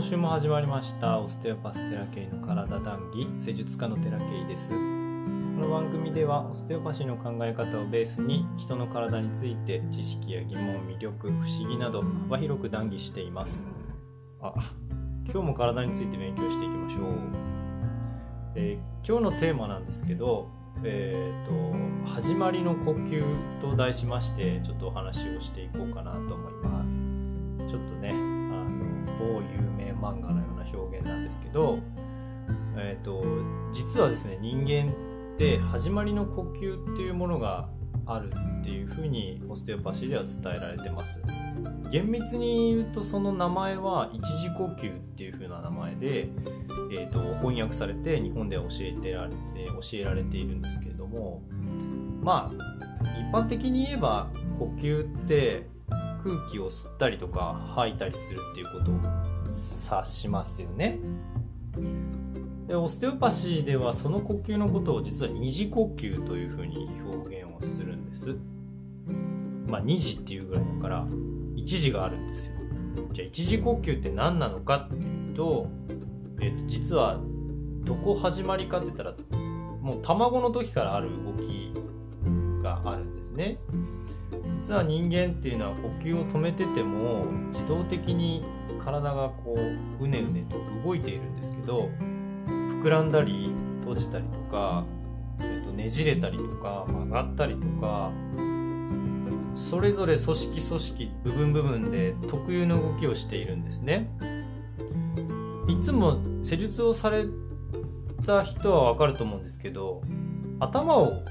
今週も始まりました。オステオパステラケイの体談義。施術家のテラケイです。この番組ではオステオパシーの考え方をベースに人の体について知識や疑問魅力不思議など幅広く談義しています。あ今日も体について勉強していきましょう、えー、今日のテーマなんですけどえーと、始まりの呼吸と題しましてちょっとお話をしていこうかなと思います。ちょっとね漫画のような表現なんですけど、えーと、実はですね人間って始まりの呼吸っていうものがあるっていうふうにオステオパシーでは伝えられてます。厳密に言うとその名前は一時呼吸っていう風な名前で、えーと、翻訳されて日本では教えてられて教えられているんですけれどもまあ一般的に言えば呼吸って空気を吸ったりとか吐いたりするっていうことを指しますよね。でオステオパシーではその呼吸のことを実は二次呼吸というふうに表現をするんです。まあ二次っていうぐらいだから一時があるんですよじゃあ一時呼吸って何なのかっていうと,、えー、と実はどこ始まりかって言ったらもう卵の時からある動きがあるんですね実は人間っていうのは呼吸を止めてても自動的に体がこううねうねと動いているんですけど膨らんだり閉じたりとか、えー、とねじれたりとか曲がったりとかそれぞれ組織組織部分部分で特有の動きをしているんですね。いつも施術をされた人はわかると思うんですけど頭をこ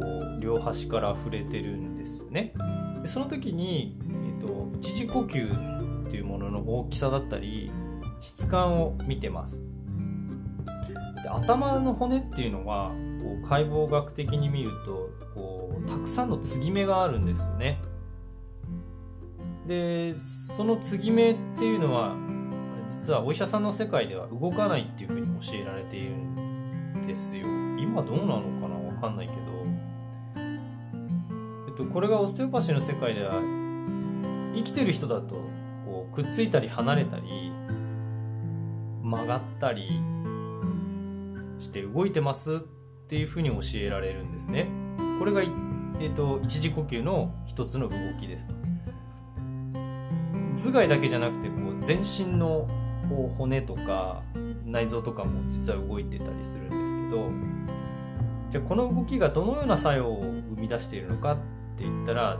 う両端から触れてるんですよね。でその時に、えーと、一時呼吸っていうものの大きさだったり質感を見てますで頭の骨っていうのはこう解剖学的に見るとこうたくさんの継ぎ目があるんですよね。でその継ぎ目っていうのは実はお医者さんの世界では動かないっていうふうに教えられているんですよ。今どうなのかなわかんないけど、えっと、これがオステオパシーの世界では生きてる人だとくっついたり離れたり曲がったりして動いてますっていうふうに教えられるんですね。これが、えーと、一時呼吸の一つの動きですと。頭蓋だけじゃなくてこう全身の骨とか内臓とかも実は動いてたりするんですけどじゃあこの動きがどのような作用を生み出しているのかって言ったら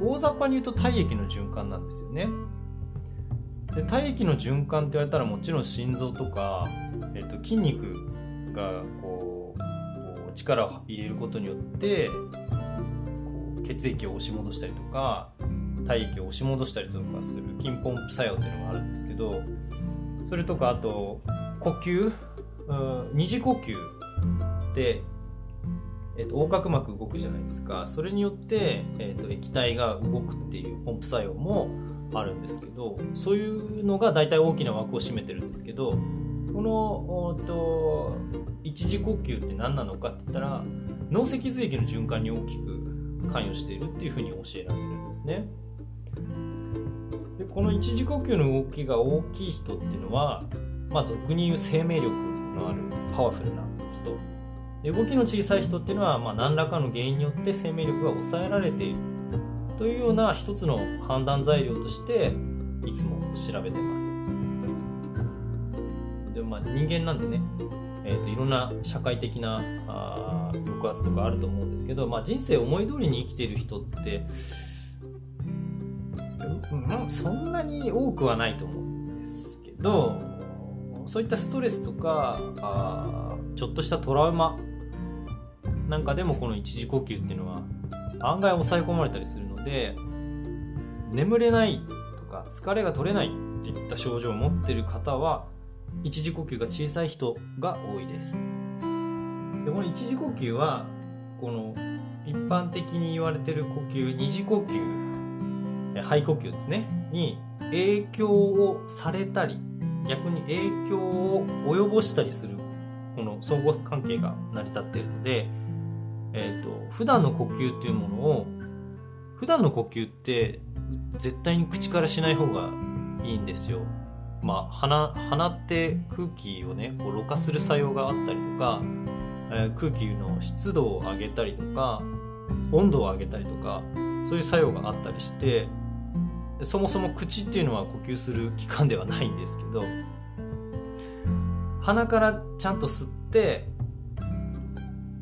大雑把に言うと体液の循環なんですよね。で体液の循環って言われたらもちろん心臓とか、えっと、筋肉がこう力を入れることによってこう血液を押し戻したりとか体液を押し戻したりとかする筋ポンプ作用っていうのがあるんですけどそれとかあと呼吸二次呼吸で、えっと、横隔膜動くじゃないですか。それによって、えっと、液体が動くっていうポンプ作用もあるんですけどそういうのが大体大きな枠を占めてるんですけどこのおと一時呼吸って何なのかって言ったら脳脊髄液の循環に大きく関与しているっていうふうに教えられるんですね。でこの一時呼吸の動きが大きい人っていうのは、まあ、俗に言う生命力のあるパワフルな人で動きの小さい人っていうのは、まあ、何らかの原因によって生命力が抑えられているというような一つの判断材料としていつも調べてます。でまあ、人間なんでねえーと、いろんな社会的なあ抑圧とかあると思うんですけど、まあ、人生思い通りに生きてる人って、まあ、そんなに多くはないと思うんですけどそういったストレスとかあちょっとしたトラウマなんかでもこの一時呼吸っていうのは案外抑え込まれたりするので眠れないとか疲れが取れないっていった症状を持ってる方は一時呼吸が小さい人が多いです。でこの一時呼吸はこの一般的に言われてる呼吸二次呼吸肺呼吸ですね。に影響をされたり逆に影響を及ぼしたりするこの相互関係が成り立っているので、えーと、普段の呼吸っていうものを普段の呼吸って絶対に口からしない方がいいんですよ。まあ鼻鼻って空気をねこうろ過する作用があったりとか、えー、空気の湿度を上げたりとか温度を上げたりとかそういう作用があったりしてそもそも口っていうのは呼吸する器官ではないんですけど鼻からちゃんと吸って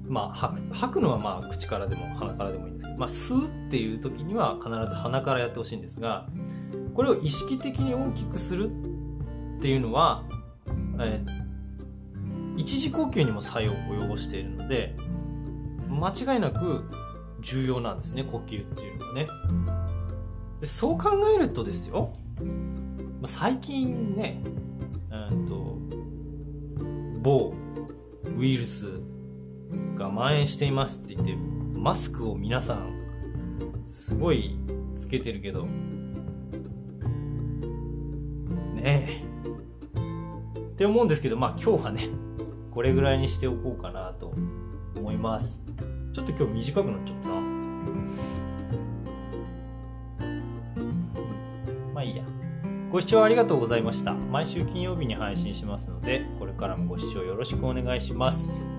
まあ吐く吐くのはまあ口からでも鼻からでもいいんですけど、まあ、吸うっていう時には必ず鼻からやってほしいんですがこれを意識的に大きくするっていうのは、えー、一時呼吸にも作用を及ぼしているので間違いなく重要なんですね呼吸っていうのはね。でそう考えるとですよまあ最近ね、うんと、某ウイルスが蔓延していますって言ってマスクを皆さんすごいつけてるけどねえ。って思うんですけどまあ今日はねこれぐらいにしておこうかなと思います。ちょっと今日短くなっちゃったな。まあいいや。ご視聴ありがとうございました。毎週金曜日に配信しますのでこれからもご視聴よろしくお願いします。